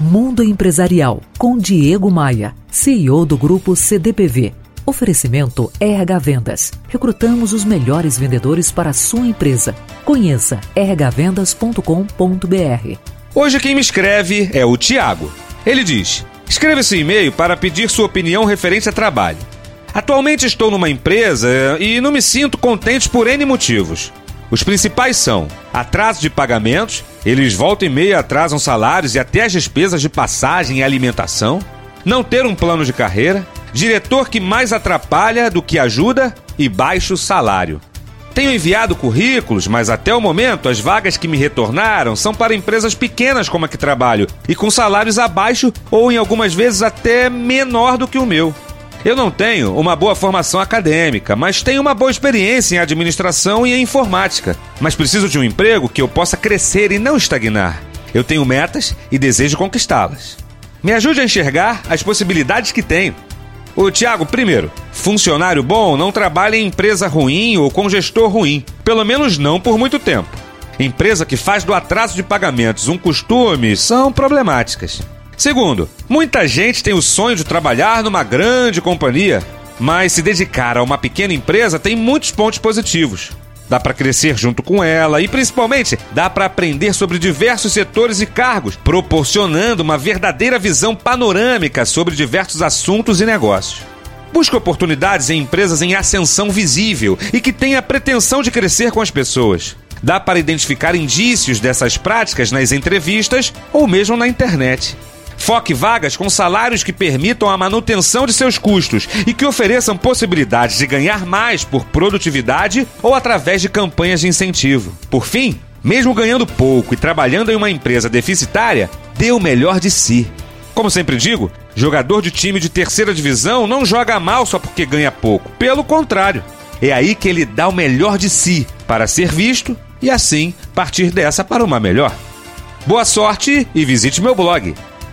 Mundo Empresarial, com Diego Maia, CEO do Grupo CDPV. Oferecimento RH Vendas. Recrutamos os melhores vendedores para a sua empresa. Conheça rhvendas.com.br. Hoje quem me escreve é o Tiago. Ele diz: Escreva esse e-mail para pedir sua opinião referente a trabalho. Atualmente estou numa empresa e não me sinto contente por N motivos. Os principais são atraso de pagamentos, eles voltam e meia atrasam salários e até as despesas de passagem e alimentação, não ter um plano de carreira, diretor que mais atrapalha do que ajuda e baixo salário. Tenho enviado currículos, mas até o momento as vagas que me retornaram são para empresas pequenas como a que trabalho e com salários abaixo ou em algumas vezes até menor do que o meu. Eu não tenho uma boa formação acadêmica, mas tenho uma boa experiência em administração e em informática. Mas preciso de um emprego que eu possa crescer e não estagnar. Eu tenho metas e desejo conquistá-las. Me ajude a enxergar as possibilidades que tenho. O Tiago, primeiro, funcionário bom não trabalha em empresa ruim ou com gestor ruim, pelo menos não por muito tempo. Empresa que faz do atraso de pagamentos um costume são problemáticas. Segundo, muita gente tem o sonho de trabalhar numa grande companhia, mas se dedicar a uma pequena empresa tem muitos pontos positivos. Dá para crescer junto com ela e, principalmente, dá para aprender sobre diversos setores e cargos, proporcionando uma verdadeira visão panorâmica sobre diversos assuntos e negócios. Busque oportunidades em empresas em ascensão visível e que tenha a pretensão de crescer com as pessoas. Dá para identificar indícios dessas práticas nas entrevistas ou mesmo na internet. Foque vagas com salários que permitam a manutenção de seus custos e que ofereçam possibilidades de ganhar mais por produtividade ou através de campanhas de incentivo. Por fim, mesmo ganhando pouco e trabalhando em uma empresa deficitária, dê o melhor de si. Como sempre digo, jogador de time de terceira divisão não joga mal só porque ganha pouco. Pelo contrário, é aí que ele dá o melhor de si para ser visto e assim partir dessa para uma melhor. Boa sorte e visite meu blog